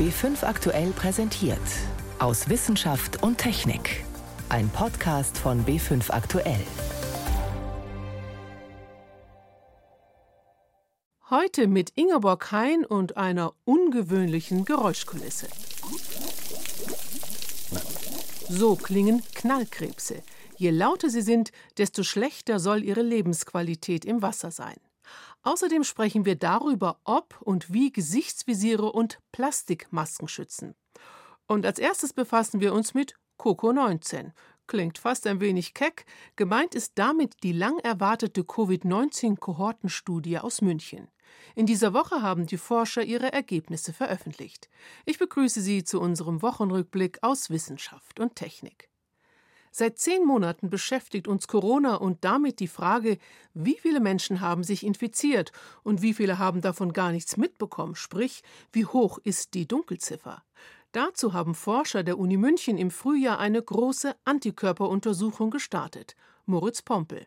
B5 aktuell präsentiert. Aus Wissenschaft und Technik. Ein Podcast von B5 aktuell. Heute mit Ingeborg Hein und einer ungewöhnlichen Geräuschkulisse. So klingen Knallkrebse. Je lauter sie sind, desto schlechter soll ihre Lebensqualität im Wasser sein. Außerdem sprechen wir darüber, ob und wie Gesichtsvisiere und Plastikmasken schützen. Und als erstes befassen wir uns mit Coco 19. Klingt fast ein wenig keck. Gemeint ist damit die lang erwartete Covid-19-Kohortenstudie aus München. In dieser Woche haben die Forscher ihre Ergebnisse veröffentlicht. Ich begrüße Sie zu unserem Wochenrückblick aus Wissenschaft und Technik. Seit zehn Monaten beschäftigt uns Corona und damit die Frage, wie viele Menschen haben sich infiziert und wie viele haben davon gar nichts mitbekommen, sprich, wie hoch ist die Dunkelziffer. Dazu haben Forscher der Uni München im Frühjahr eine große Antikörperuntersuchung gestartet. Moritz Pompel.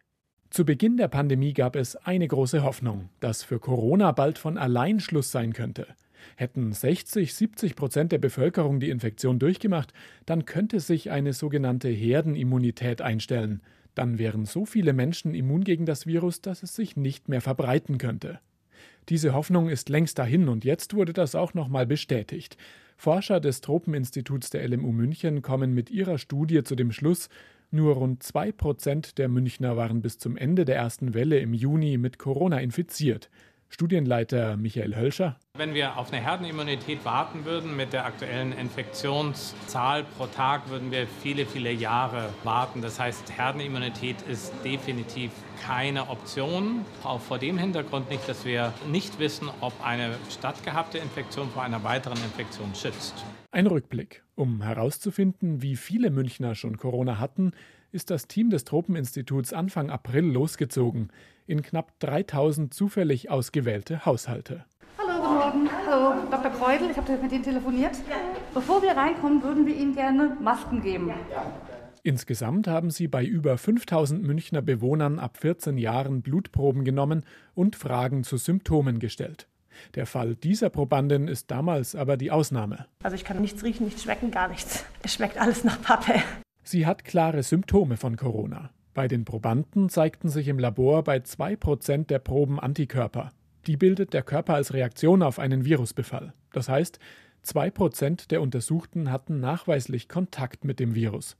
Zu Beginn der Pandemie gab es eine große Hoffnung, dass für Corona bald von allein Schluss sein könnte. Hätten 60, 70 Prozent der Bevölkerung die Infektion durchgemacht, dann könnte sich eine sogenannte Herdenimmunität einstellen. Dann wären so viele Menschen immun gegen das Virus, dass es sich nicht mehr verbreiten könnte. Diese Hoffnung ist längst dahin und jetzt wurde das auch nochmal bestätigt. Forscher des Tropeninstituts der LMU München kommen mit ihrer Studie zu dem Schluss, nur rund zwei Prozent der Münchner waren bis zum Ende der ersten Welle im Juni mit Corona infiziert. Studienleiter Michael Hölscher. Wenn wir auf eine Herdenimmunität warten würden mit der aktuellen Infektionszahl pro Tag, würden wir viele, viele Jahre warten. Das heißt, Herdenimmunität ist definitiv keine Option. Auch vor dem Hintergrund nicht, dass wir nicht wissen, ob eine stattgehabte Infektion vor einer weiteren Infektion schützt. Ein Rückblick. Um herauszufinden, wie viele Münchner schon Corona hatten, ist das Team des Tropeninstituts Anfang April losgezogen in knapp 3000 zufällig ausgewählte Haushalte. Hallo, guten Morgen. Hallo, Dr. Kreudel, ich habe mit Ihnen telefoniert. Bevor wir reinkommen, würden wir Ihnen gerne Masken geben. Insgesamt haben sie bei über 5000 Münchner Bewohnern ab 14 Jahren Blutproben genommen und Fragen zu Symptomen gestellt. Der Fall dieser Probandin ist damals aber die Ausnahme. Also ich kann nichts riechen, nichts schmecken, gar nichts. Es schmeckt alles nach Pappe. Sie hat klare Symptome von Corona. Bei den Probanden zeigten sich im Labor bei 2% der Proben Antikörper. Die bildet der Körper als Reaktion auf einen Virusbefall. Das heißt, 2% der Untersuchten hatten nachweislich Kontakt mit dem Virus.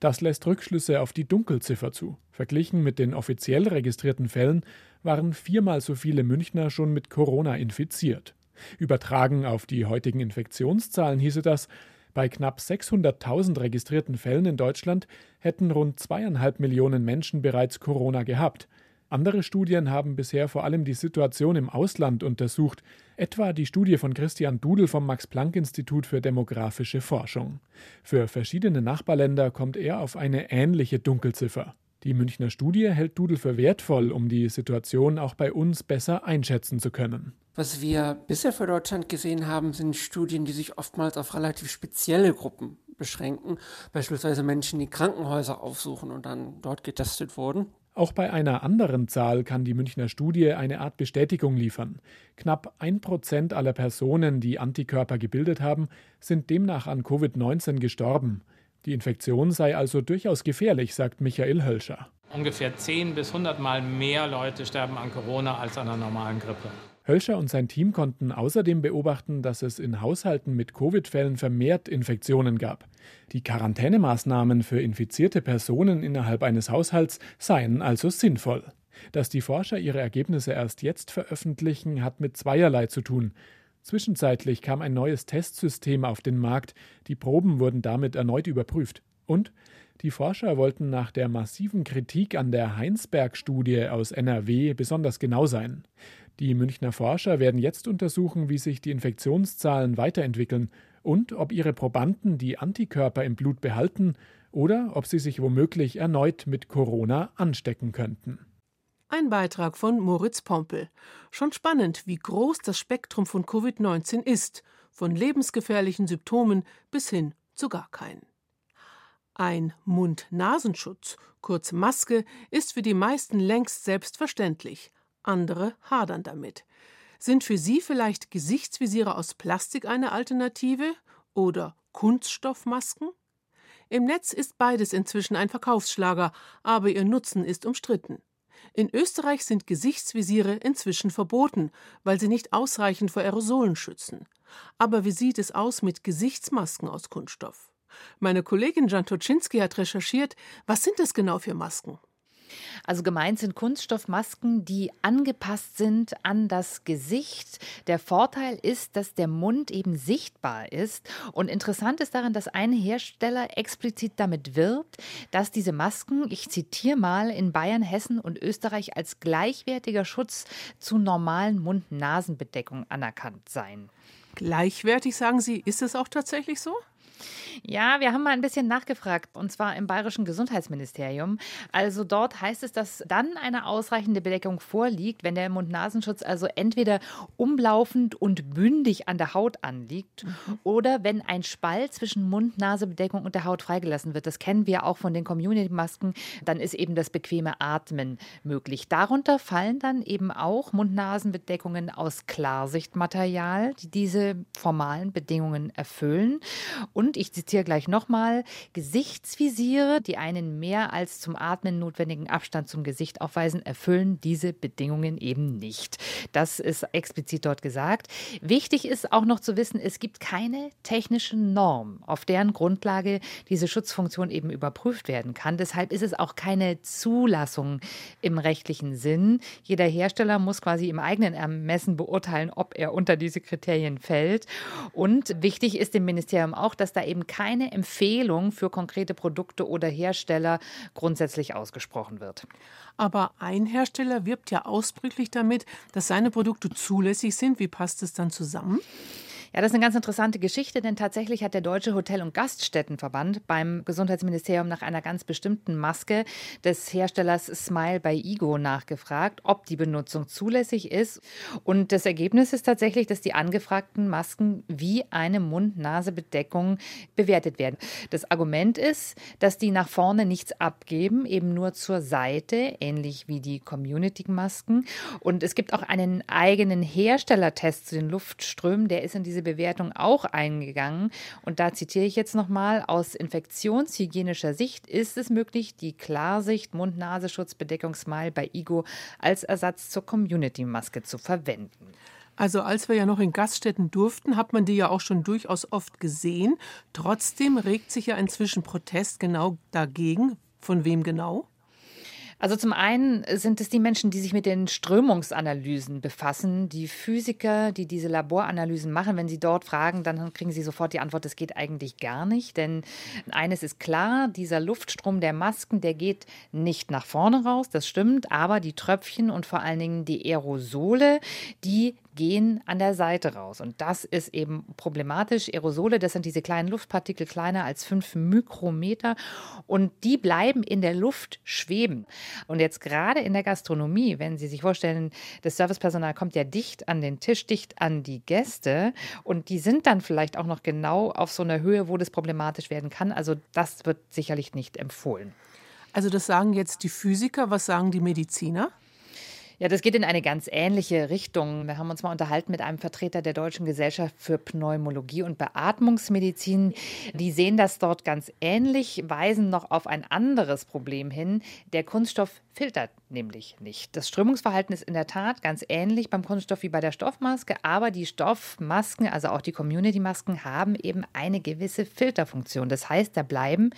Das lässt Rückschlüsse auf die Dunkelziffer zu. Verglichen mit den offiziell registrierten Fällen waren viermal so viele Münchner schon mit Corona infiziert. Übertragen auf die heutigen Infektionszahlen hieße das, bei knapp 600.000 registrierten Fällen in Deutschland hätten rund zweieinhalb Millionen Menschen bereits Corona gehabt. Andere Studien haben bisher vor allem die Situation im Ausland untersucht, etwa die Studie von Christian Dudel vom Max Planck Institut für demografische Forschung. Für verschiedene Nachbarländer kommt er auf eine ähnliche Dunkelziffer. Die Münchner Studie hält Dudel für wertvoll, um die Situation auch bei uns besser einschätzen zu können. Was wir bisher für Deutschland gesehen haben, sind Studien, die sich oftmals auf relativ spezielle Gruppen beschränken, beispielsweise Menschen, die Krankenhäuser aufsuchen und dann dort getestet wurden. Auch bei einer anderen Zahl kann die Münchner Studie eine Art Bestätigung liefern. Knapp ein Prozent aller Personen, die Antikörper gebildet haben, sind demnach an Covid-19 gestorben. Die Infektion sei also durchaus gefährlich, sagt Michael Hölscher. Ungefähr 10 bis 100 Mal mehr Leute sterben an Corona als an einer normalen Grippe. Hölscher und sein Team konnten außerdem beobachten, dass es in Haushalten mit Covid-Fällen vermehrt Infektionen gab. Die Quarantänemaßnahmen für infizierte Personen innerhalb eines Haushalts seien also sinnvoll. Dass die Forscher ihre Ergebnisse erst jetzt veröffentlichen, hat mit zweierlei zu tun. Zwischenzeitlich kam ein neues Testsystem auf den Markt, die Proben wurden damit erneut überprüft. Und die Forscher wollten nach der massiven Kritik an der Heinsberg-Studie aus NRW besonders genau sein. Die Münchner Forscher werden jetzt untersuchen, wie sich die Infektionszahlen weiterentwickeln und ob ihre Probanden die Antikörper im Blut behalten oder ob sie sich womöglich erneut mit Corona anstecken könnten. Ein Beitrag von Moritz Pompel. Schon spannend, wie groß das Spektrum von Covid-19 ist, von lebensgefährlichen Symptomen bis hin zu gar keinen. Ein Mund-Nasenschutz, kurz Maske, ist für die meisten längst selbstverständlich andere hadern damit. Sind für Sie vielleicht Gesichtsvisiere aus Plastik eine Alternative oder Kunststoffmasken? Im Netz ist beides inzwischen ein Verkaufsschlager, aber ihr Nutzen ist umstritten. In Österreich sind Gesichtsvisiere inzwischen verboten, weil sie nicht ausreichend vor Aerosolen schützen. Aber wie sieht es aus mit Gesichtsmasken aus Kunststoff? Meine Kollegin Jan Toczynski hat recherchiert, was sind das genau für Masken? Also gemeint sind Kunststoffmasken, die angepasst sind an das Gesicht. Der Vorteil ist, dass der Mund eben sichtbar ist. Und interessant ist daran, dass ein Hersteller explizit damit wirbt, dass diese Masken, ich zitiere mal, in Bayern, Hessen und Österreich als gleichwertiger Schutz zu normalen Mund-Nasen-Bedeckungen anerkannt seien. Gleichwertig, sagen Sie, ist es auch tatsächlich so? Ja, wir haben mal ein bisschen nachgefragt, und zwar im Bayerischen Gesundheitsministerium. Also dort heißt es, dass dann eine ausreichende Bedeckung vorliegt, wenn der Mund-Nasenschutz also entweder umlaufend und bündig an der Haut anliegt mhm. oder wenn ein Spalt zwischen Mund-Nase-Bedeckung und der Haut freigelassen wird. Das kennen wir auch von den Community-Masken. Dann ist eben das bequeme Atmen möglich. Darunter fallen dann eben auch Mund-Nasen-Bedeckungen aus Klarsichtmaterial, die diese formalen Bedingungen erfüllen. Und ich zitiere gleich nochmal, Gesichtsvisiere, die einen mehr als zum Atmen notwendigen Abstand zum Gesicht aufweisen, erfüllen diese Bedingungen eben nicht. Das ist explizit dort gesagt. Wichtig ist auch noch zu wissen, es gibt keine technische Norm, auf deren Grundlage diese Schutzfunktion eben überprüft werden kann. Deshalb ist es auch keine Zulassung im rechtlichen Sinn. Jeder Hersteller muss quasi im eigenen Ermessen beurteilen, ob er unter diese Kriterien fällt. Und wichtig ist dem Ministerium auch, dass da eben keine Empfehlung für konkrete Produkte oder Hersteller grundsätzlich ausgesprochen wird. Aber ein Hersteller wirbt ja ausdrücklich damit, dass seine Produkte zulässig sind. Wie passt es dann zusammen? Ja, das ist eine ganz interessante Geschichte, denn tatsächlich hat der Deutsche Hotel- und Gaststättenverband beim Gesundheitsministerium nach einer ganz bestimmten Maske des Herstellers Smile bei Igo nachgefragt, ob die Benutzung zulässig ist. Und das Ergebnis ist tatsächlich, dass die angefragten Masken wie eine Mund-Nase-Bedeckung bewertet werden. Das Argument ist, dass die nach vorne nichts abgeben, eben nur zur Seite, ähnlich wie die Community-Masken. Und es gibt auch einen eigenen Herstellertest zu den Luftströmen, der ist in diese diese Bewertung auch eingegangen. Und da zitiere ich jetzt nochmal, aus infektionshygienischer Sicht ist es möglich, die Klarsicht Mund-Nasenschutz-Bedeckungsmal bei IGO als Ersatz zur Community-Maske zu verwenden. Also als wir ja noch in Gaststätten durften, hat man die ja auch schon durchaus oft gesehen. Trotzdem regt sich ja inzwischen Protest genau dagegen. Von wem genau? Also zum einen sind es die Menschen, die sich mit den Strömungsanalysen befassen, die Physiker, die diese Laboranalysen machen. Wenn sie dort fragen, dann kriegen sie sofort die Antwort, das geht eigentlich gar nicht. Denn eines ist klar, dieser Luftstrom der Masken, der geht nicht nach vorne raus, das stimmt, aber die Tröpfchen und vor allen Dingen die Aerosole, die gehen an der Seite raus. Und das ist eben problematisch. Aerosole, das sind diese kleinen Luftpartikel kleiner als fünf Mikrometer und die bleiben in der Luft schweben. Und jetzt gerade in der Gastronomie, wenn Sie sich vorstellen, das Servicepersonal kommt ja dicht an den Tisch, dicht an die Gäste und die sind dann vielleicht auch noch genau auf so einer Höhe, wo das problematisch werden kann. Also das wird sicherlich nicht empfohlen. Also das sagen jetzt die Physiker, was sagen die Mediziner? Ja, das geht in eine ganz ähnliche Richtung. Wir haben uns mal unterhalten mit einem Vertreter der Deutschen Gesellschaft für Pneumologie und Beatmungsmedizin. Die sehen das dort ganz ähnlich, weisen noch auf ein anderes Problem hin. Der Kunststoff filtert nämlich nicht. Das Strömungsverhalten ist in der Tat ganz ähnlich beim Kunststoff wie bei der Stoffmaske, aber die Stoffmasken, also auch die Community-Masken, haben eben eine gewisse Filterfunktion. Das heißt, da bleiben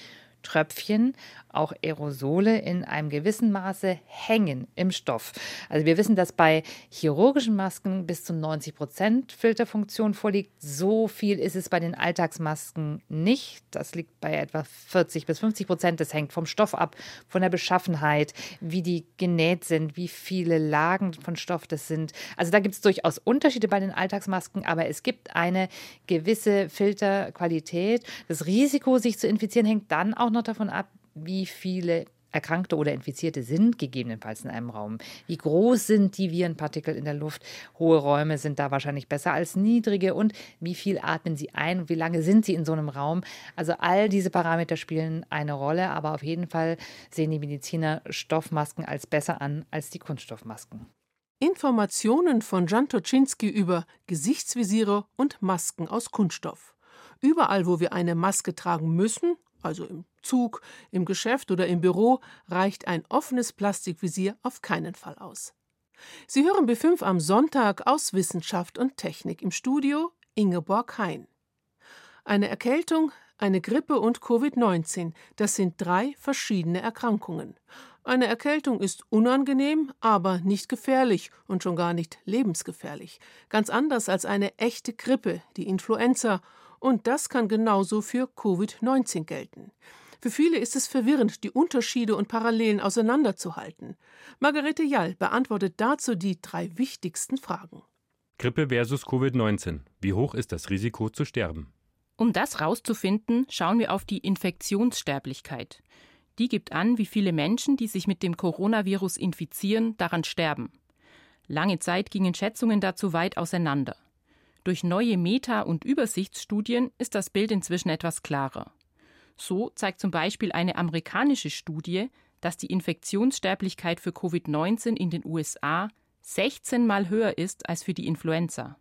Tröpfchen, auch Aerosole in einem gewissen Maße hängen im Stoff. Also wir wissen, dass bei chirurgischen Masken bis zu 90 Prozent Filterfunktion vorliegt. So viel ist es bei den Alltagsmasken nicht. Das liegt bei etwa 40 bis 50 Prozent. Das hängt vom Stoff ab, von der Beschaffenheit, wie die genäht sind, wie viele Lagen von Stoff das sind. Also da gibt es durchaus Unterschiede bei den Alltagsmasken, aber es gibt eine gewisse Filterqualität. Das Risiko, sich zu infizieren, hängt dann auch noch davon ab, wie viele Erkrankte oder Infizierte sind gegebenenfalls in einem Raum. Wie groß sind die Virenpartikel in der Luft? Hohe Räume sind da wahrscheinlich besser als niedrige. Und wie viel atmen sie ein wie lange sind sie in so einem Raum? Also all diese Parameter spielen eine Rolle, aber auf jeden Fall sehen die Mediziner Stoffmasken als besser an als die Kunststoffmasken. Informationen von Jan Toczynski über Gesichtsvisiere und Masken aus Kunststoff. Überall, wo wir eine Maske tragen müssen, also im Zug, im Geschäft oder im Büro, reicht ein offenes Plastikvisier auf keinen Fall aus. Sie hören B5 am Sonntag aus Wissenschaft und Technik im Studio Ingeborg Hein. Eine Erkältung, eine Grippe und Covid-19, das sind drei verschiedene Erkrankungen. Eine Erkältung ist unangenehm, aber nicht gefährlich und schon gar nicht lebensgefährlich. Ganz anders als eine echte Grippe, die Influenza. Und das kann genauso für Covid-19 gelten. Für viele ist es verwirrend, die Unterschiede und Parallelen auseinanderzuhalten. Margarete Jall beantwortet dazu die drei wichtigsten Fragen. Grippe versus Covid-19. Wie hoch ist das Risiko zu sterben? Um das rauszufinden, schauen wir auf die Infektionssterblichkeit. Die gibt an, wie viele Menschen, die sich mit dem Coronavirus infizieren, daran sterben. Lange Zeit gingen Schätzungen dazu weit auseinander. Durch neue Meta- und Übersichtsstudien ist das Bild inzwischen etwas klarer. So zeigt zum Beispiel eine amerikanische Studie, dass die Infektionssterblichkeit für Covid-19 in den USA 16 Mal höher ist als für die Influenza.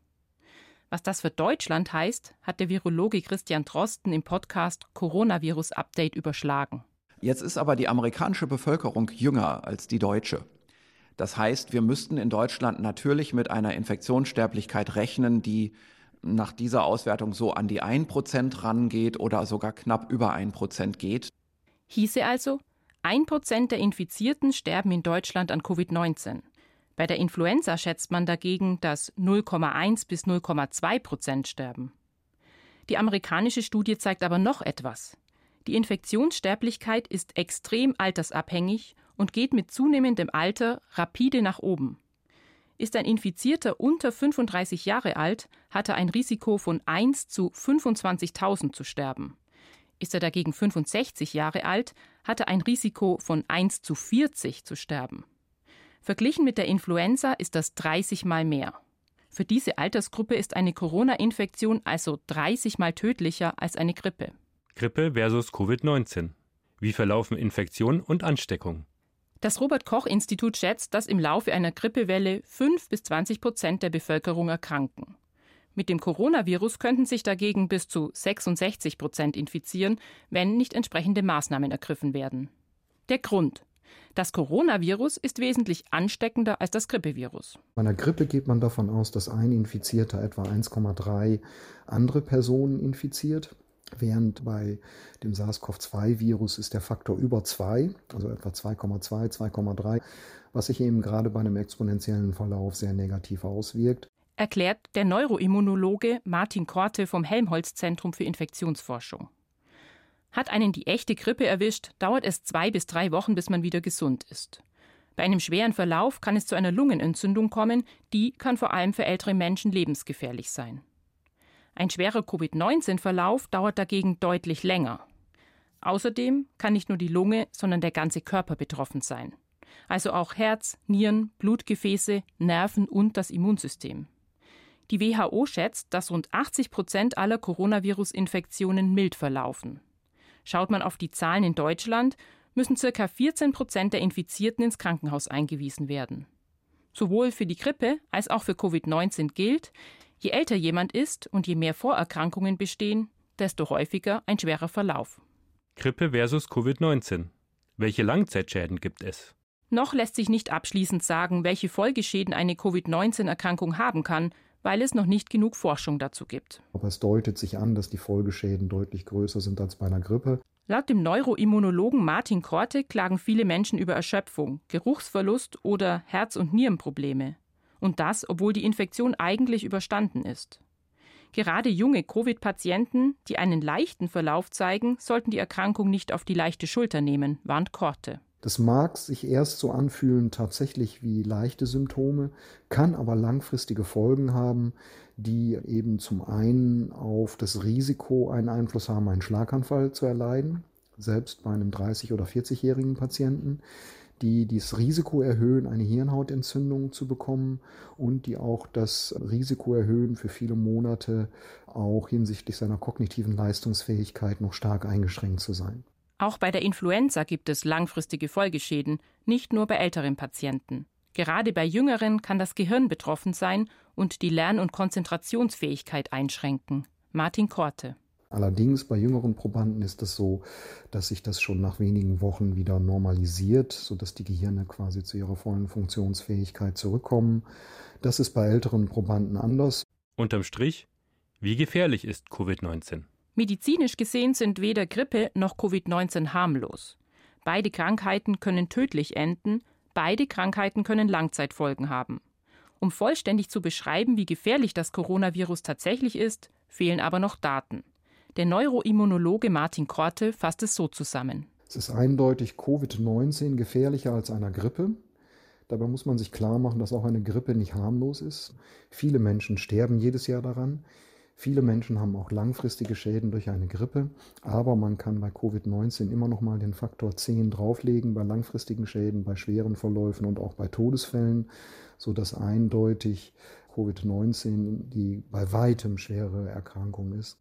Was das für Deutschland heißt, hat der Virologe Christian Drosten im Podcast Coronavirus Update überschlagen. Jetzt ist aber die amerikanische Bevölkerung jünger als die deutsche. Das heißt, wir müssten in Deutschland natürlich mit einer Infektionssterblichkeit rechnen, die nach dieser Auswertung so an die 1% rangeht oder sogar knapp über 1% geht. Hieße also, 1% der Infizierten sterben in Deutschland an Covid-19. Bei der Influenza schätzt man dagegen, dass 0,1 bis 0,2 Prozent sterben. Die amerikanische Studie zeigt aber noch etwas. Die Infektionssterblichkeit ist extrem altersabhängig und geht mit zunehmendem Alter rapide nach oben. Ist ein Infizierter unter 35 Jahre alt, hat er ein Risiko von 1 zu 25.000 zu sterben. Ist er dagegen 65 Jahre alt, hat er ein Risiko von 1 zu 40 zu sterben. Verglichen mit der Influenza ist das 30 mal mehr. Für diese Altersgruppe ist eine Corona-Infektion also 30 mal tödlicher als eine Grippe. Grippe versus Covid-19. Wie verlaufen Infektion und Ansteckung? Das Robert Koch Institut schätzt, dass im Laufe einer Grippewelle 5 bis 20 Prozent der Bevölkerung erkranken. Mit dem Coronavirus könnten sich dagegen bis zu 66 Prozent infizieren, wenn nicht entsprechende Maßnahmen ergriffen werden. Der Grund. Das Coronavirus ist wesentlich ansteckender als das Grippevirus. Bei einer Grippe geht man davon aus, dass ein Infizierter etwa 1,3 andere Personen infiziert. Während bei dem SARS-CoV-2-Virus ist der Faktor über 2, also etwa 2,2, 2,3, was sich eben gerade bei einem exponentiellen Verlauf sehr negativ auswirkt. Erklärt der Neuroimmunologe Martin Korte vom Helmholtz-Zentrum für Infektionsforschung. Hat einen die echte Grippe erwischt, dauert es zwei bis drei Wochen, bis man wieder gesund ist. Bei einem schweren Verlauf kann es zu einer Lungenentzündung kommen, die kann vor allem für ältere Menschen lebensgefährlich sein. Ein schwerer Covid-19-Verlauf dauert dagegen deutlich länger. Außerdem kann nicht nur die Lunge, sondern der ganze Körper betroffen sein. Also auch Herz, Nieren, Blutgefäße, Nerven und das Immunsystem. Die WHO schätzt, dass rund 80 Prozent aller Coronavirus-Infektionen mild verlaufen. Schaut man auf die Zahlen in Deutschland, müssen ca. 14 Prozent der Infizierten ins Krankenhaus eingewiesen werden. Sowohl für die Grippe als auch für Covid-19 gilt, Je älter jemand ist und je mehr Vorerkrankungen bestehen, desto häufiger ein schwerer Verlauf. Grippe versus Covid-19. Welche Langzeitschäden gibt es? Noch lässt sich nicht abschließend sagen, welche Folgeschäden eine Covid-19-Erkrankung haben kann, weil es noch nicht genug Forschung dazu gibt. Aber es deutet sich an, dass die Folgeschäden deutlich größer sind als bei einer Grippe. Laut dem Neuroimmunologen Martin Korte klagen viele Menschen über Erschöpfung, Geruchsverlust oder Herz- und Nierenprobleme. Und das, obwohl die Infektion eigentlich überstanden ist. Gerade junge Covid-Patienten, die einen leichten Verlauf zeigen, sollten die Erkrankung nicht auf die leichte Schulter nehmen, warnt Korte. Das mag sich erst so anfühlen, tatsächlich wie leichte Symptome, kann aber langfristige Folgen haben, die eben zum einen auf das Risiko einen Einfluss haben, einen Schlaganfall zu erleiden, selbst bei einem 30- oder 40-jährigen Patienten, die das Risiko erhöhen, eine Hirnhautentzündung zu bekommen und die auch das Risiko erhöhen, für viele Monate auch hinsichtlich seiner kognitiven Leistungsfähigkeit noch stark eingeschränkt zu sein. Auch bei der Influenza gibt es langfristige Folgeschäden, nicht nur bei älteren Patienten. Gerade bei Jüngeren kann das Gehirn betroffen sein und die Lern- und Konzentrationsfähigkeit einschränken. Martin Korte. Allerdings bei jüngeren Probanden ist es so, dass sich das schon nach wenigen Wochen wieder normalisiert, sodass die Gehirne quasi zu ihrer vollen Funktionsfähigkeit zurückkommen. Das ist bei älteren Probanden anders. Unterm Strich, wie gefährlich ist Covid-19? Medizinisch gesehen sind weder Grippe noch Covid-19 harmlos. Beide Krankheiten können tödlich enden, beide Krankheiten können Langzeitfolgen haben. Um vollständig zu beschreiben, wie gefährlich das Coronavirus tatsächlich ist, fehlen aber noch Daten. Der Neuroimmunologe Martin Korte fasst es so zusammen. Es ist eindeutig Covid-19 gefährlicher als einer Grippe. Dabei muss man sich klar machen, dass auch eine Grippe nicht harmlos ist. Viele Menschen sterben jedes Jahr daran. Viele Menschen haben auch langfristige Schäden durch eine Grippe, aber man kann bei Covid-19 immer noch mal den Faktor 10 drauflegen bei langfristigen Schäden, bei schweren Verläufen und auch bei Todesfällen, sodass eindeutig Covid-19 die bei weitem schwere Erkrankung ist.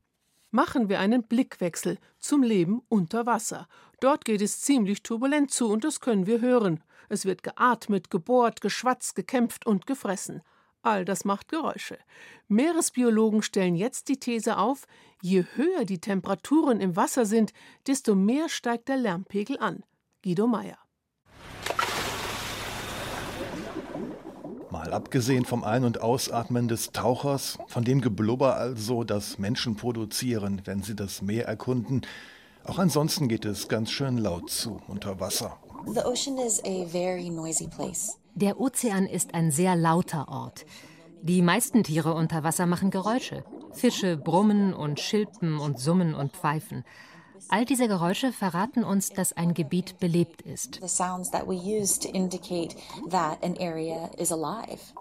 Machen wir einen Blickwechsel zum Leben unter Wasser. Dort geht es ziemlich turbulent zu und das können wir hören. Es wird geatmet, gebohrt, geschwatzt, gekämpft und gefressen. All das macht Geräusche. Meeresbiologen stellen jetzt die These auf, je höher die Temperaturen im Wasser sind, desto mehr steigt der Lärmpegel an. Guido Meyer. Mal abgesehen vom Ein- und Ausatmen des Tauchers, von dem Geblubber also, das Menschen produzieren, wenn sie das Meer erkunden, auch ansonsten geht es ganz schön laut zu unter Wasser. Der Ozean ist ein sehr lauter Ort. Die meisten Tiere unter Wasser machen Geräusche. Fische brummen und schilpen und summen und pfeifen. All diese Geräusche verraten uns, dass ein Gebiet belebt ist.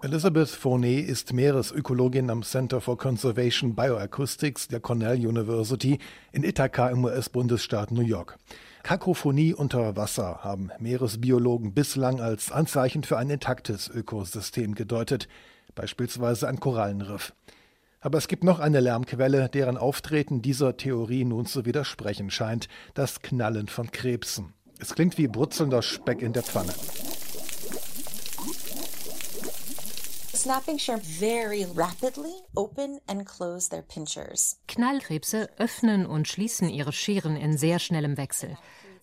Elizabeth Fournet ist Meeresökologin am Center for Conservation Bioacoustics der Cornell University in Ithaca im US-Bundesstaat New York. Kakophonie unter Wasser haben Meeresbiologen bislang als Anzeichen für ein intaktes Ökosystem gedeutet, beispielsweise ein Korallenriff. Aber es gibt noch eine Lärmquelle, deren Auftreten dieser Theorie nun zu widersprechen scheint, das Knallen von Krebsen. Es klingt wie brutzelnder Speck in der Pfanne. Knallkrebse öffnen und schließen ihre Scheren in sehr schnellem Wechsel.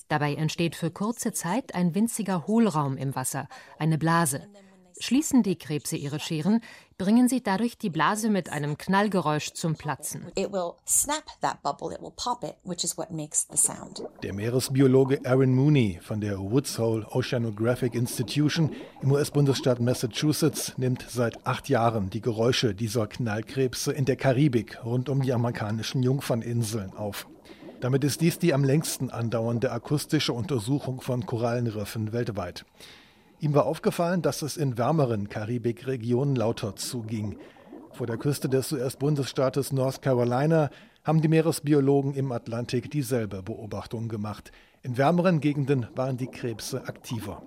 Dabei entsteht für kurze Zeit ein winziger Hohlraum im Wasser, eine Blase. Schließen die Krebse ihre Scheren, bringen sie dadurch die Blase mit einem Knallgeräusch zum Platzen. Der Meeresbiologe Aaron Mooney von der Woods Hole Oceanographic Institution im US-Bundesstaat Massachusetts nimmt seit acht Jahren die Geräusche dieser Knallkrebse in der Karibik rund um die amerikanischen Jungferninseln auf. Damit ist dies die am längsten andauernde akustische Untersuchung von Korallenriffen weltweit. Ihm war aufgefallen, dass es in wärmeren Karibikregionen lauter zuging. Vor der Küste des US-Bundesstaates North Carolina haben die Meeresbiologen im Atlantik dieselbe Beobachtung gemacht. In wärmeren Gegenden waren die Krebse aktiver.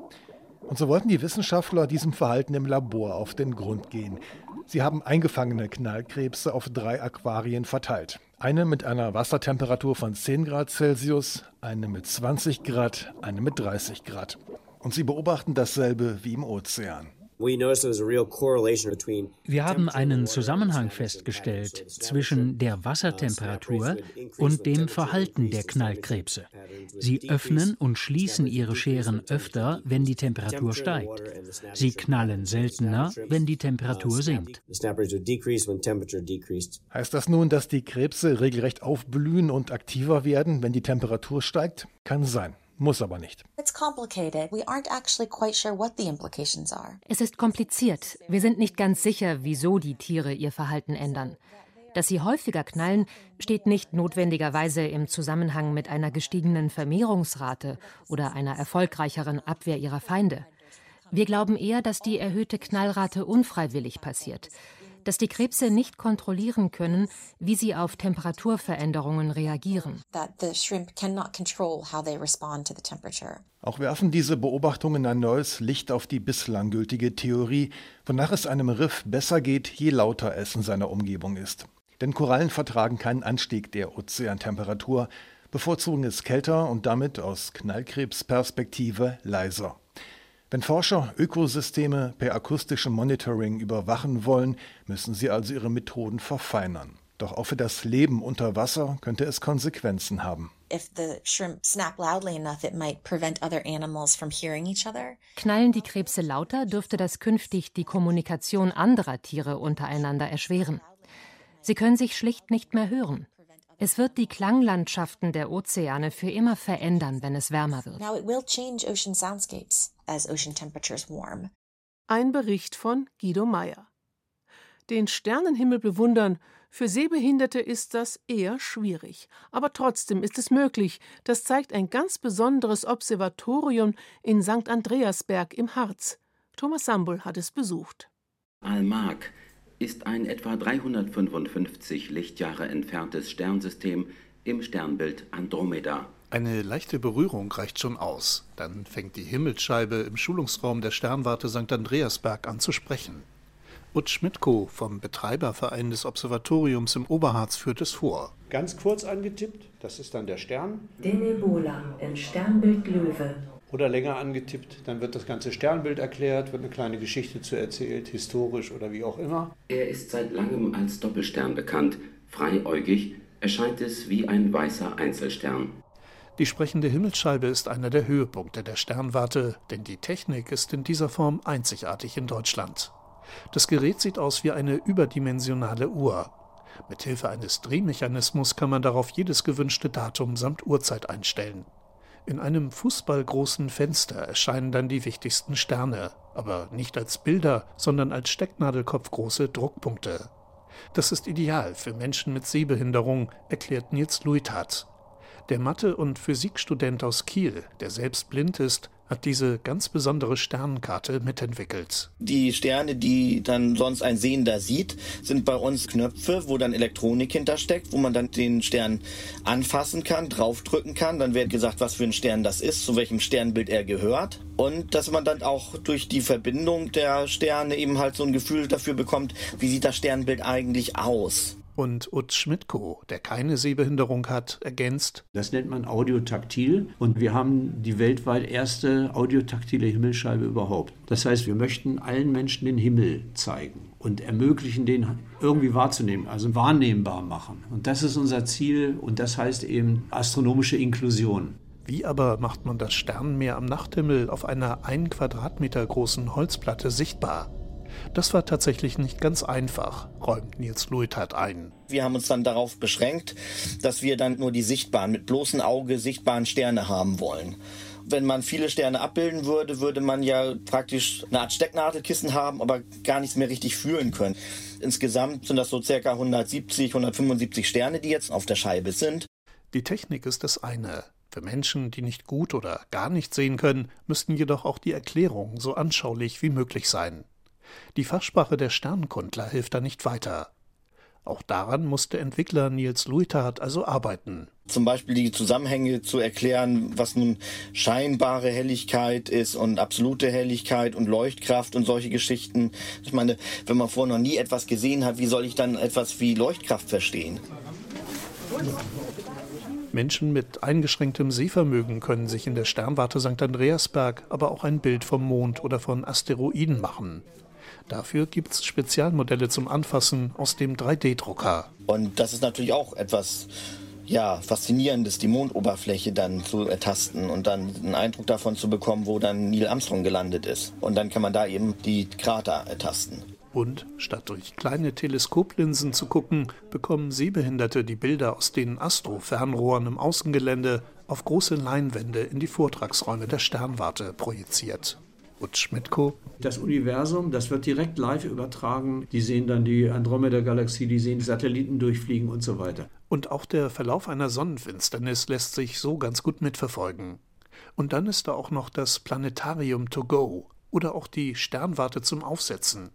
Und so wollten die Wissenschaftler diesem Verhalten im Labor auf den Grund gehen. Sie haben eingefangene Knallkrebse auf drei Aquarien verteilt. Eine mit einer Wassertemperatur von 10 Grad Celsius, eine mit 20 Grad, eine mit 30 Grad. Und sie beobachten dasselbe wie im Ozean. Wir haben einen Zusammenhang festgestellt zwischen der Wassertemperatur und dem Verhalten der Knallkrebse. Sie öffnen und schließen ihre Scheren öfter, wenn die Temperatur steigt. Sie knallen seltener, wenn die Temperatur sinkt. Heißt das nun, dass die Krebse regelrecht aufblühen und aktiver werden, wenn die Temperatur steigt? Kann sein. Muss aber nicht. Es ist kompliziert. Wir sind nicht ganz sicher, wieso die Tiere ihr Verhalten ändern. Dass sie häufiger knallen, steht nicht notwendigerweise im Zusammenhang mit einer gestiegenen Vermehrungsrate oder einer erfolgreicheren Abwehr ihrer Feinde. Wir glauben eher, dass die erhöhte Knallrate unfreiwillig passiert, dass die Krebse nicht kontrollieren können, wie sie auf Temperaturveränderungen reagieren. Auch werfen diese Beobachtungen ein neues Licht auf die bislang gültige Theorie, wonach es einem Riff besser geht, je lauter es in seiner Umgebung ist. Denn Korallen vertragen keinen Anstieg der Ozeantemperatur, bevorzugen es kälter und damit aus Knallkrebsperspektive leiser. Wenn Forscher Ökosysteme per akustischem Monitoring überwachen wollen, müssen sie also ihre Methoden verfeinern. Doch auch für das Leben unter Wasser könnte es Konsequenzen haben. Knallen die Krebse lauter, dürfte das künftig die Kommunikation anderer Tiere untereinander erschweren. Sie können sich schlicht nicht mehr hören. Es wird die Klanglandschaften der Ozeane für immer verändern, wenn es wärmer wird. Ein Bericht von Guido Meyer. Den Sternenhimmel bewundern, für Sehbehinderte ist das eher schwierig. Aber trotzdem ist es möglich. Das zeigt ein ganz besonderes Observatorium in St. Andreasberg im Harz. Thomas Sambul hat es besucht. Almag ist ein etwa 355 Lichtjahre entferntes Sternsystem im Sternbild Andromeda. Eine leichte Berührung reicht schon aus. Dann fängt die Himmelsscheibe im Schulungsraum der Sternwarte St. Andreasberg an zu sprechen. Utz Schmidtko vom Betreiberverein des Observatoriums im Oberharz führt es vor. Ganz kurz angetippt, das ist dann der Stern. Denebola im Sternbild Löwe oder länger angetippt, dann wird das ganze Sternbild erklärt, wird eine kleine Geschichte zu erzählt, historisch oder wie auch immer. Er ist seit langem als Doppelstern bekannt. Freiäugig erscheint es wie ein weißer Einzelstern. Die sprechende Himmelsscheibe ist einer der Höhepunkte der Sternwarte, denn die Technik ist in dieser Form einzigartig in Deutschland. Das Gerät sieht aus wie eine überdimensionale Uhr. Mithilfe eines Drehmechanismus kann man darauf jedes gewünschte Datum samt Uhrzeit einstellen. In einem fußballgroßen Fenster erscheinen dann die wichtigsten Sterne, aber nicht als Bilder, sondern als stecknadelkopfgroße Druckpunkte. Das ist ideal für Menschen mit Sehbehinderung, erklärt Nils Luithat. Der Mathe- und Physikstudent aus Kiel, der selbst blind ist, hat diese ganz besondere Sternenkarte mitentwickelt. Die Sterne, die dann sonst ein Sehender sieht, sind bei uns Knöpfe, wo dann Elektronik hintersteckt, wo man dann den Stern anfassen kann, draufdrücken kann. Dann wird gesagt, was für ein Stern das ist, zu welchem Sternbild er gehört. Und dass man dann auch durch die Verbindung der Sterne eben halt so ein Gefühl dafür bekommt, wie sieht das Sternbild eigentlich aus. Und Utz Schmidtko, der keine Sehbehinderung hat, ergänzt. Das nennt man audiotaktil und wir haben die weltweit erste audiotaktile Himmelscheibe überhaupt. Das heißt, wir möchten allen Menschen den Himmel zeigen und ermöglichen, den irgendwie wahrzunehmen, also wahrnehmbar machen. Und das ist unser Ziel und das heißt eben astronomische Inklusion. Wie aber macht man das Sternenmeer am Nachthimmel auf einer ein Quadratmeter großen Holzplatte sichtbar? Das war tatsächlich nicht ganz einfach, räumt Nils Luithat ein. Wir haben uns dann darauf beschränkt, dass wir dann nur die sichtbaren, mit bloßem Auge sichtbaren Sterne haben wollen. Wenn man viele Sterne abbilden würde, würde man ja praktisch eine Art Stecknadelkissen haben, aber gar nichts mehr richtig fühlen können. Insgesamt sind das so circa 170, 175 Sterne, die jetzt auf der Scheibe sind. Die Technik ist das eine. Für Menschen, die nicht gut oder gar nicht sehen können, müssten jedoch auch die Erklärungen so anschaulich wie möglich sein. Die Fachsprache der Sternkundler hilft da nicht weiter. Auch daran musste Entwickler Nils Luithardt also arbeiten. Zum Beispiel die Zusammenhänge zu erklären, was nun scheinbare Helligkeit ist und absolute Helligkeit und Leuchtkraft und solche Geschichten. Ich meine, wenn man vorher noch nie etwas gesehen hat, wie soll ich dann etwas wie Leuchtkraft verstehen? Menschen mit eingeschränktem Sehvermögen können sich in der Sternwarte St. Andreasberg aber auch ein Bild vom Mond oder von Asteroiden machen. Dafür gibt es Spezialmodelle zum Anfassen aus dem 3D-Drucker. Und das ist natürlich auch etwas ja, Faszinierendes, die Mondoberfläche dann zu ertasten und dann einen Eindruck davon zu bekommen, wo dann Neil Armstrong gelandet ist. Und dann kann man da eben die Krater ertasten. Und statt durch kleine Teleskoplinsen zu gucken, bekommen Sehbehinderte die Bilder aus den Astro-Fernrohren im Außengelände auf große Leinwände in die Vortragsräume der Sternwarte projiziert. Utz Schmidtko. Das Universum, das wird direkt live übertragen. Die sehen dann die Andromeda-Galaxie, die sehen Satelliten durchfliegen und so weiter. Und auch der Verlauf einer Sonnenfinsternis lässt sich so ganz gut mitverfolgen. Und dann ist da auch noch das Planetarium to go oder auch die Sternwarte zum Aufsetzen.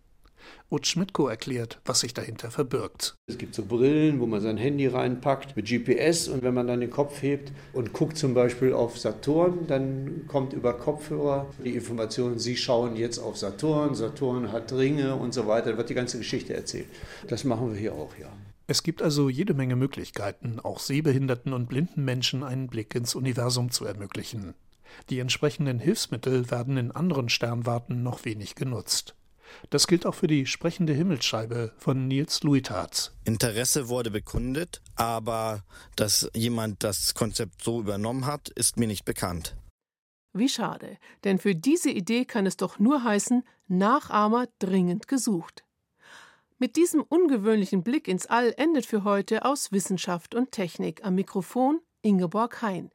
Ut Schmidtko erklärt, was sich dahinter verbirgt. Es gibt so Brillen, wo man sein Handy reinpackt mit GPS und wenn man dann den Kopf hebt und guckt zum Beispiel auf Saturn, dann kommt über Kopfhörer die Information, Sie schauen jetzt auf Saturn, Saturn hat Ringe und so weiter. Da wird die ganze Geschichte erzählt. Das machen wir hier auch, ja. Es gibt also jede Menge Möglichkeiten, auch sehbehinderten und blinden Menschen einen Blick ins Universum zu ermöglichen. Die entsprechenden Hilfsmittel werden in anderen Sternwarten noch wenig genutzt. Das gilt auch für die sprechende Himmelsscheibe von Nils Luithards. Interesse wurde bekundet, aber dass jemand das Konzept so übernommen hat, ist mir nicht bekannt. Wie schade, denn für diese Idee kann es doch nur heißen, Nachahmer dringend gesucht. Mit diesem ungewöhnlichen Blick ins All endet für heute aus Wissenschaft und Technik am Mikrofon Ingeborg Hein.